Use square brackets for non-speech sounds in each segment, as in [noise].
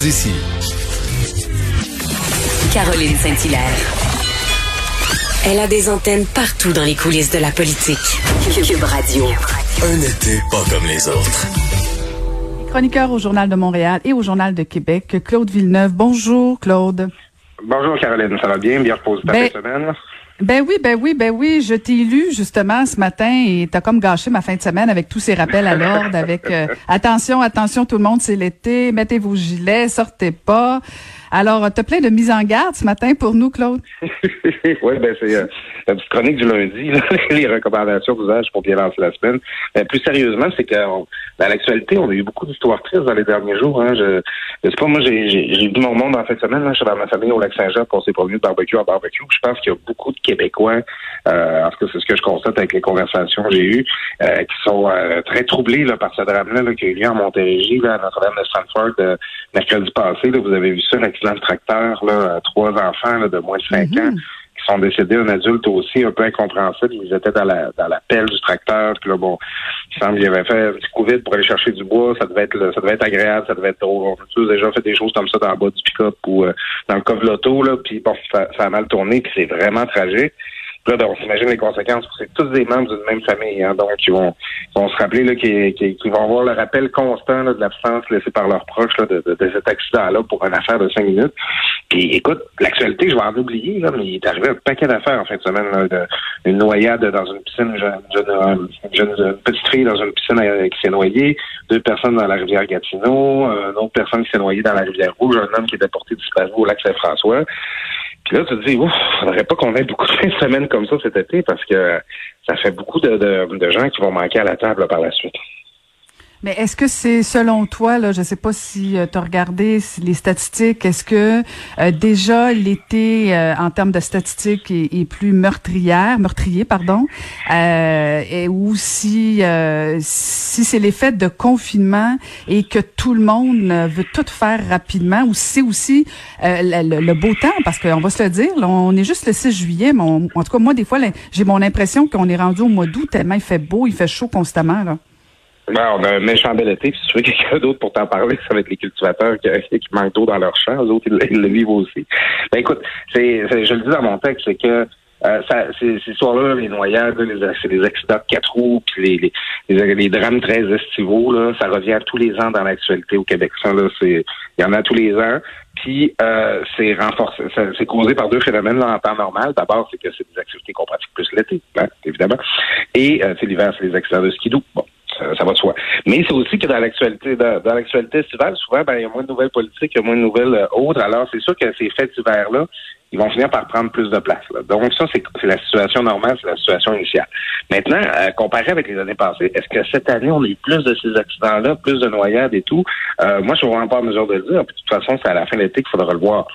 D'ici. Caroline Saint-Hilaire. Elle a des antennes partout dans les coulisses de la politique. Cube Radio. Un été pas comme les autres. Chroniqueur au Journal de Montréal et au Journal de Québec, Claude Villeneuve. Bonjour, Claude. Bonjour, Caroline. Ça va bien? Bien reposé ta Ben- semaine? Ben oui, ben oui, ben oui. Je t'ai lu justement ce matin et t'as comme gâché ma fin de semaine avec tous ces rappels à l'ordre, avec euh, [laughs] attention, attention, tout le monde, c'est l'été, mettez vos gilets, sortez pas. Alors, t'as plein de mises en garde ce matin pour nous, Claude? [laughs] oui, ben c'est euh, la petite chronique du lundi, là, [laughs] les recommandations d'usage pour bien lancer la semaine. Mais plus sérieusement, c'est que on- dans l'actualité, on a eu beaucoup d'histoires tristes dans les derniers jours. Hein. Je, je sais pas, moi, j'ai vu mon monde en fin de semaine. Là, je suis dans ma famille au Lac-Saint-Jean, on s'est promené de barbecue en barbecue. Je pense qu'il y a beaucoup de Québécois, euh, en tout cas, c'est ce que je constate avec les conversations que j'ai eues, euh, qui sont euh, très troublés là, par ce drame-là là, qui a eu lieu en Montérégie, là, à Notre-Dame de Stanford, euh, mercredi passé. Là, vous avez vu ça, l'accident de tracteur, là, trois enfants là, de moins de 5 ans qui sont décédés, un adulte aussi, un peu incompréhensible. Ils étaient dans la dans la pelle du tracteur. Puis là, bon, il semble qu'il avait fait un petit coup vite pour aller chercher du bois. Ça devait être ça devait être agréable, ça devait être drôle. On a déjà fait des choses comme ça dans le bas du pick-up ou euh, dans le coffre de l'auto. Là, puis bon, ça, ça a mal tourné, puis c'est vraiment tragique. Là, on s'imagine les conséquences. C'est tous des membres d'une même famille, hein, donc ils vont, vont se rappeler là, qu'ils, vont avoir le rappel constant là, de l'absence laissée par leurs proches là, de, de- cet accident-là pour une affaire de cinq minutes. Puis écoute, l'actualité, je vais en oublier, là, mais il est arrivé un paquet d'affaires en fin de semaine. Là, de, une noyade dans une piscine, une jeune, jeune, euh, une petite fille dans une piscine euh, qui s'est noyée, deux personnes dans la rivière Gatineau, euh, une autre personne qui s'est noyée dans la rivière Rouge, un homme qui était porté disparu au lac Saint-François. Puis là, tu te dis, ouf, faudrait pas qu'on ait beaucoup de [laughs] fins de semaine comme ça cet été parce que ça fait beaucoup de, de, gens qui vont manquer à la table par la suite. Mais est-ce que c'est selon toi, là, je sais pas si tu as regardé les statistiques, est-ce que euh, déjà l'été euh, en termes de statistiques est, plus meurtrière, meurtrier, pardon, euh, ou si euh, si c'est l'effet de confinement et que tout le monde euh, veut tout faire rapidement, ou si c'est aussi euh, le, le beau temps, parce qu'on va se le dire, là, on est juste le 6 juillet, mais on- en tout cas moi des fois j'ai mon impression qu'on est rendu au mois d'août tellement il fait beau, il fait chaud constamment là. Ben, on a un méchant bel été. Si tu veux quelqu'un [laughs] d'autre pour t'en parler, ça va être les cultivateurs [laughs] qui, manquent d'eau dans leur champ. Les autres, ils, le- vivent aussi. Ben écoute, c'est, je le dis dans mon texte, c'est que euh, ces, histoires-là, les noyades, les, des accidents de quatre roues, puis les, les, les, les drames très estivaux, ça revient tous les ans dans l'actualité au Québec. Là, il y en a tous les ans. Puis euh, c'est renforcé, c'est causé par deux phénomènes là, en temps normal. D'abord, c'est que c'est des activités qu'on pratique plus l'été, hein, évidemment. Et euh, c'est l'hiver, c'est les accidents de skidoo. Bon, ça, va de soi. Mais c'est aussi que dans l'actualité, dans, l'actualité estivale, souvent, ben, il y a moins de nouvelles politiques, il y a moins de nouvelles euh, autres. Alors, c'est sûr que ces fêtes d'hiver-là, ils vont finir par prendre plus de place. là. Donc, ça, c'est, c'est la situation normale, c'est la situation initiale. Maintenant, euh, comparé avec les années passées, est-ce que cette année, on a eu plus de ces accidents-là, plus de noyades et tout? Euh, moi, je suis vraiment pas en mesure de le dire. Puis, de toute façon, c'est à la fin de l'été qu'il faudra le voir.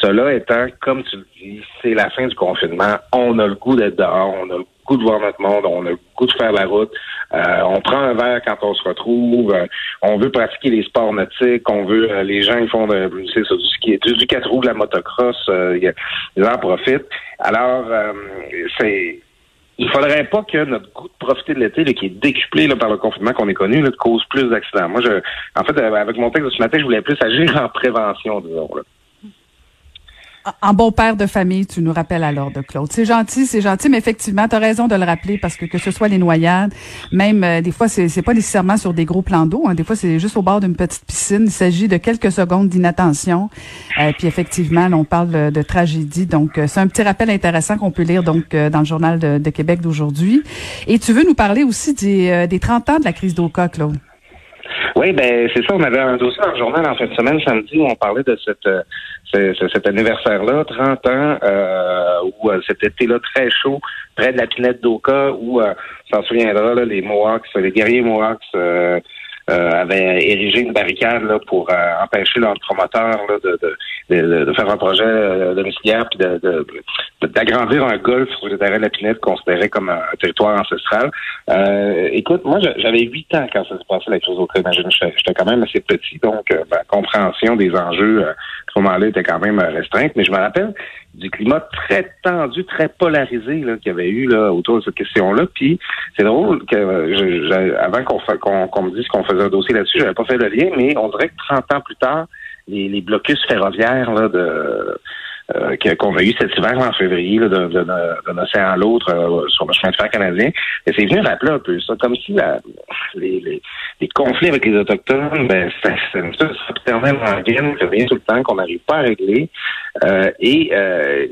Cela étant, comme tu le dis, c'est la fin du confinement. On a le goût d'être dehors, on a le goût de voir notre monde, on a le goût de faire la route. Euh, on prend un verre quand on se retrouve. euh, on veut pratiquer les sports nautiques. On veut, euh, les gens ils font de, ça, du ski, du, du quatre roues, de la motocross. euh, ils en profitent. Alors, euh, c'est il faudrait pas que notre goût de profiter de l'été, qui est décuplé là, par le confinement qu'on est connu, là, cause plus d'accidents. Moi, je, en fait, euh, avec mon texte de ce matin, je voulais plus agir en prévention, disons. Là. En bon père de famille, tu nous rappelles à l'ordre, Claude. C'est gentil, c'est gentil, mais effectivement, tu as raison de le rappeler parce que que ce soit les noyades, même euh, des fois, c'est c'est pas nécessairement sur des gros plans d'eau. Hein, des fois, c'est juste au bord d'une petite piscine. Il s'agit de quelques secondes d'inattention. Euh, puis effectivement, là, on parle de, de tragédie. Donc, euh, c'est un petit rappel intéressant qu'on peut lire donc euh, dans le journal de, de Québec d'aujourd'hui. Et tu veux nous parler aussi des, euh, des 30 ans de la crise d'Oka, Claude? Oui, ben c'est ça. On avait un dossier dans journal en fin de semaine, samedi, où on parlait de cette, euh, ce- ce- cet anniversaire-là, 30 ans, euh, où euh, cet été-là très chaud, près de la pinette d'Oka, où, euh, on s'en souviendra, là, les Mohawks, les guerriers Mohawks avaient érigé une barricade là, pour empêcher leurs promoteurs là, de, de, de, faire un projet domiciliaire puis de- d'agrandir un golf sur le terrain de la Pinette considéré comme un territoire ancestral. Euh, écoute, moi j'a- j'avais huit ans quand ça se passait la crise au Imagine, j'étais quand même assez petit, donc euh, ma compréhension des enjeux euh, à ce moment-là était quand même euh, restreinte. Mais je me rappelle du climat très tendu, très polarisé qu'il y avait eu là, autour de cette question-là. Puis c'est drôle que euh, je- je- avant qu'on, qu'on me dise qu'on faisait un dossier là-dessus, j'avais pas fait le lien, mais on dirait que 30 ans plus tard, les, les blocus ferroviaires là, de euh, qu'on a eu cet hiver en février d'un océan à l'autre euh, sur le chemin de fer canadien. Et c'est venu rappeler un peu ça, comme si la, les, les, conflits avec les Autochtones, ben, une espèce de en gaine qui revient tout le temps, qu'on n'arrive pas à régler. Euh, et euh,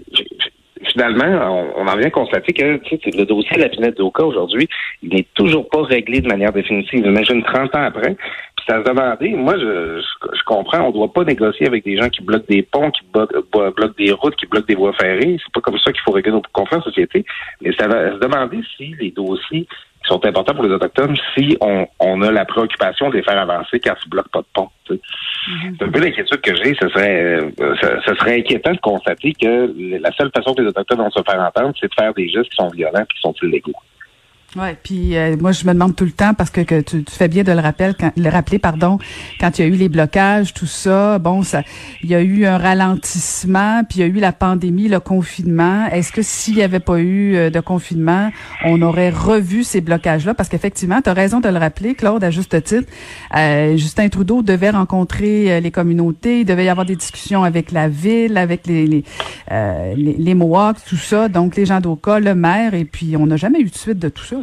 finalement, on, en vient constater que le dossier de la pinette d'Oka aujourd'hui, il n'est toujours pas réglé de manière définitive. Imagine 30 ans après. Puis ça se demandait, moi je, je, comprends, on ne doit pas négocier avec des gens qui bloquent des ponts, qui bloquent, des routes, qui bloquent des voies ferrées. C'est pas comme ça qu'il faut régler nos conflits en société. Mais ça va se demander si les dossiers qui sont importants pour les Autochtones si on, on a la préoccupation de les faire avancer quand ils ne bloquent pas de pont. Mm-hmm. C'est un peu l'inquiétude que j'ai. Ce serait, ce, serait inquiétant de constater que la seule façon que les Autochtones vont se faire entendre, c'est de faire des gestes qui sont violents et qui sont illégaux. Ouais, puis euh, moi je me demande tout le temps parce que, que tu, fais bien de le rappeler quand le rappeler pardon quand il y a eu les blocages tout ça bon ça il y a eu un ralentissement puis il y a eu la pandémie le confinement. Est-ce que s'il y avait pas eu euh, de confinement on aurait revu ces blocages là parce qu'effectivement tu as raison de le rappeler Claude à juste titre. Euh, Justin Trudeau devait rencontrer les communautés il devait y avoir des discussions avec la ville avec les les, les, les Mohawks tout ça. Donc les gens d'Oka le maire et puis on n'a jamais eu de suite de tout ça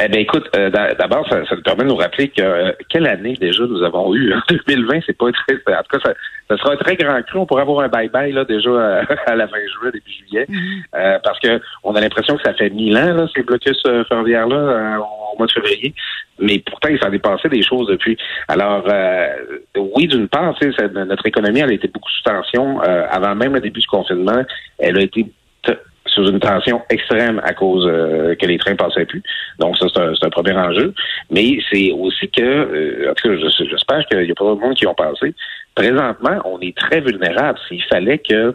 eh bien, écoute, euh, d'abord, ça, ça, nous permet de nous rappeler que euh, quelle année déjà nous avons eu. [laughs] En 2020, c'est pas très. En tout cas, ça, ça, sera un très grand cru. On pourrait avoir un bye-bye là déjà euh, [laughs] à, la fin juin, début juillet. Mm-hmm. parce que on a l'impression que ça fait mille ans, là, ces blocus ferroviaires-là, au mois de février. Mais pourtant, il s'en est passé des choses depuis. Alors, oui, d'une part, notre économie, elle a été beaucoup sous tension. avant même le début du confinement, elle a été sous une tension extrême à cause euh, que les trains passaient plus. Donc ça, c'est un, premier enjeu. Mais c'est aussi que, euh, en tout cas, j'espère qu'il n'y a pas d'autres monde qui ont passé. Présentement, on est très vulnérable. S'il fallait que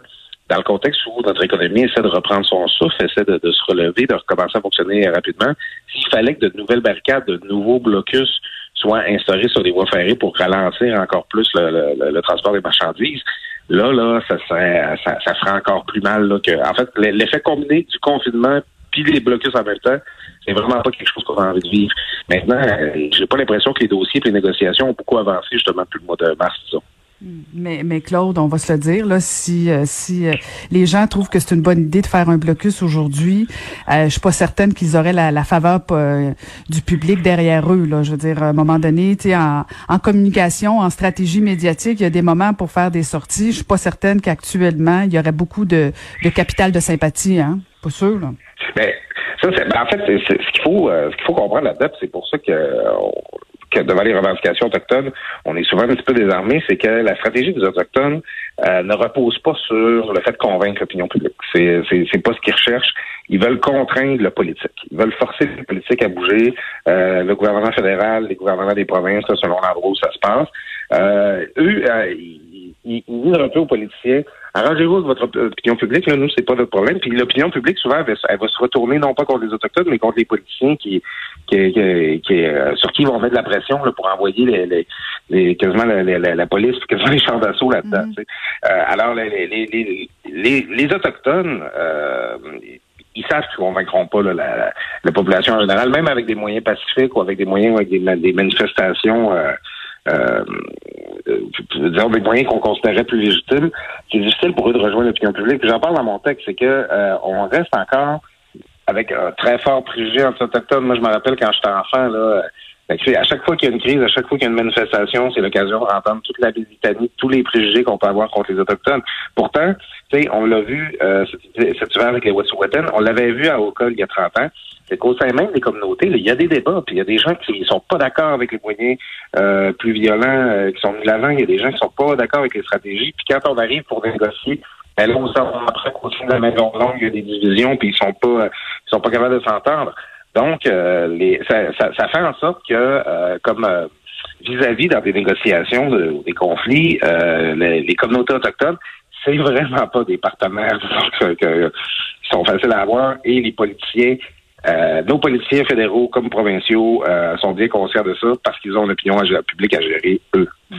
dans le contexte où notre économie essaie de reprendre son souffle, essaie de, se relever, de recommencer à fonctionner rapidement, s'il fallait que de nouvelles barricades, de nouveaux blocus soient instaurés sur les voies ferrées pour ralentir encore plus le transport des marchandises, Là, là, ça serait, ça, ça ferait encore plus mal. Là, que, en fait, l'effet combiné du confinement puis les blocus en même temps, c'est vraiment pas quelque chose qu'on a envie de vivre. Maintenant, euh, j'ai pas l'impression que les dossiers et les négociations ont beaucoup avancé justement depuis le mois de mars, disons. Mais, mais Claude, on va se le dire, là, si, euh, si euh, les gens trouvent que c'est une bonne idée de faire un blocus aujourd'hui, euh, je suis pas certaine qu'ils auraient la, la faveur du public derrière eux. Là. Je veux dire, à un moment donné, en, en communication, en stratégie médiatique, il y a des moments pour faire des sorties. Je suis pas certaine qu'actuellement, il y aurait beaucoup de, de capital de sympathie. Hein? Pas sûr, là. Ben, ça, ben, en fait, ce qu'il faut, ce qu'il faut comprendre là-dedans, c'est pour ça que devant les revendications autochtones, on est souvent un petit peu désarmé, c'est que la stratégie des autochtones euh, ne repose pas sur le fait de convaincre l'opinion publique. C'est c'est pas ce qu'ils recherchent. Ils veulent contraindre le politique. Ils veulent forcer le politique à bouger. Euh, le gouvernement fédéral, les gouvernements des provinces, selon l'endroit où ça se passe. Euh, eux, ils, ils, ils disent un peu aux politiciens Arrangez-vous avec votre opinion publique, là, nous, c'est pas notre problème. Puis l'opinion publique, souvent, elle va, se retourner non pas contre les Autochtones, mais contre les politiciens qui, qui, qui, euh, sur qui ils vont mettre de la pression là, pour envoyer les, les, quasiment la, la, la, police, [laughs] quasiment les champs d'assaut là-dedans. Mm-hmm. euh, alors, les, les, les, les Autochtones, euh, ils savent qu'ils convaincront pas là, la, la, population en général, même avec des moyens pacifiques ou avec des moyens avec des, des manifestations euh, euh, des moyens qu'on considérait plus légitimes, c'est difficile pour eux de rejoindre l'opinion publique. J'en parle dans mon texte, c'est que euh, on reste encore avec un très fort préjugé anti-autochtone. Moi, je me rappelle quand j'étais enfant, là, ben, à chaque fois qu'il y a une crise, à chaque fois qu'il y a une manifestation, c'est l'occasion de entendre toute la Britannie, tous les préjugés qu'on peut avoir contre les Autochtones. Pourtant, on l'a vu euh, cet avec les Wet'suwet'en, on l'avait vu à Oka il y a 30 ans c'est qu'au sein même des communautés, il y a des débats, puis il y a des gens qui sont pas d'accord avec les moyens euh, plus violents euh, qui sont mis de l'avant, il y a des gens qui sont pas d'accord avec les stratégies, puis quand on arrive pour négocier, ben là, on après qu'au sein de la maison longue, il y a des divisions, puis ils sont pas ils sont pas capables de s'entendre. Donc, euh, les, ça, ça, fait en sorte que, comme vis-à-vis dans des négociations, des conflits, les, les, communautés autochtones, c'est vraiment pas des partenaires [laughs] qui sont faciles à avoir et les politiciens euh, nos politiciens fédéraux comme provinciaux euh, sont bien conscients de ça parce qu'ils ont une opinion publique à gérer, eux. Mm-hmm.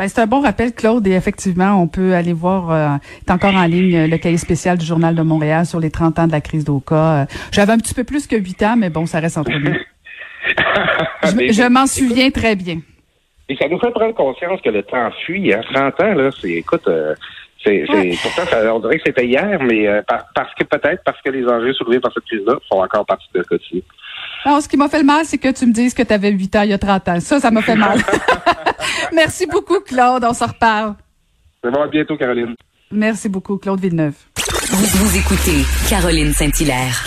Ben, c'est un bon rappel, Claude, et effectivement, on peut aller voir, euh, est encore en ligne le cahier spécial du Journal de Montréal sur les 30 ans de la crise d'Oka. Euh, j'avais un petit peu plus que 8 ans, mais bon, ça reste entre nous. [laughs] je, m'en souviens très bien. Et ça nous fait prendre conscience que le temps fuit. Hein. 30 ans, là, c'est, écoute, euh, c'est, c'est, pourtant, ça, on dirait que c'était hier, mais euh, parce que peut-être parce que les enjeux soulevés par cette crise-là font encore partie de notre quotidien. Non, ce qui m'a fait le mal, c'est que tu me dises que tu avais 8 ans il y a 30 ans. Ça, ça m'a fait mal. [laughs] Merci beaucoup, Claude. On se reparle. Ça va bientôt, Caroline. Merci beaucoup, Claude Villeneuve. Vous, vous écoutez Caroline Saint-Hilaire.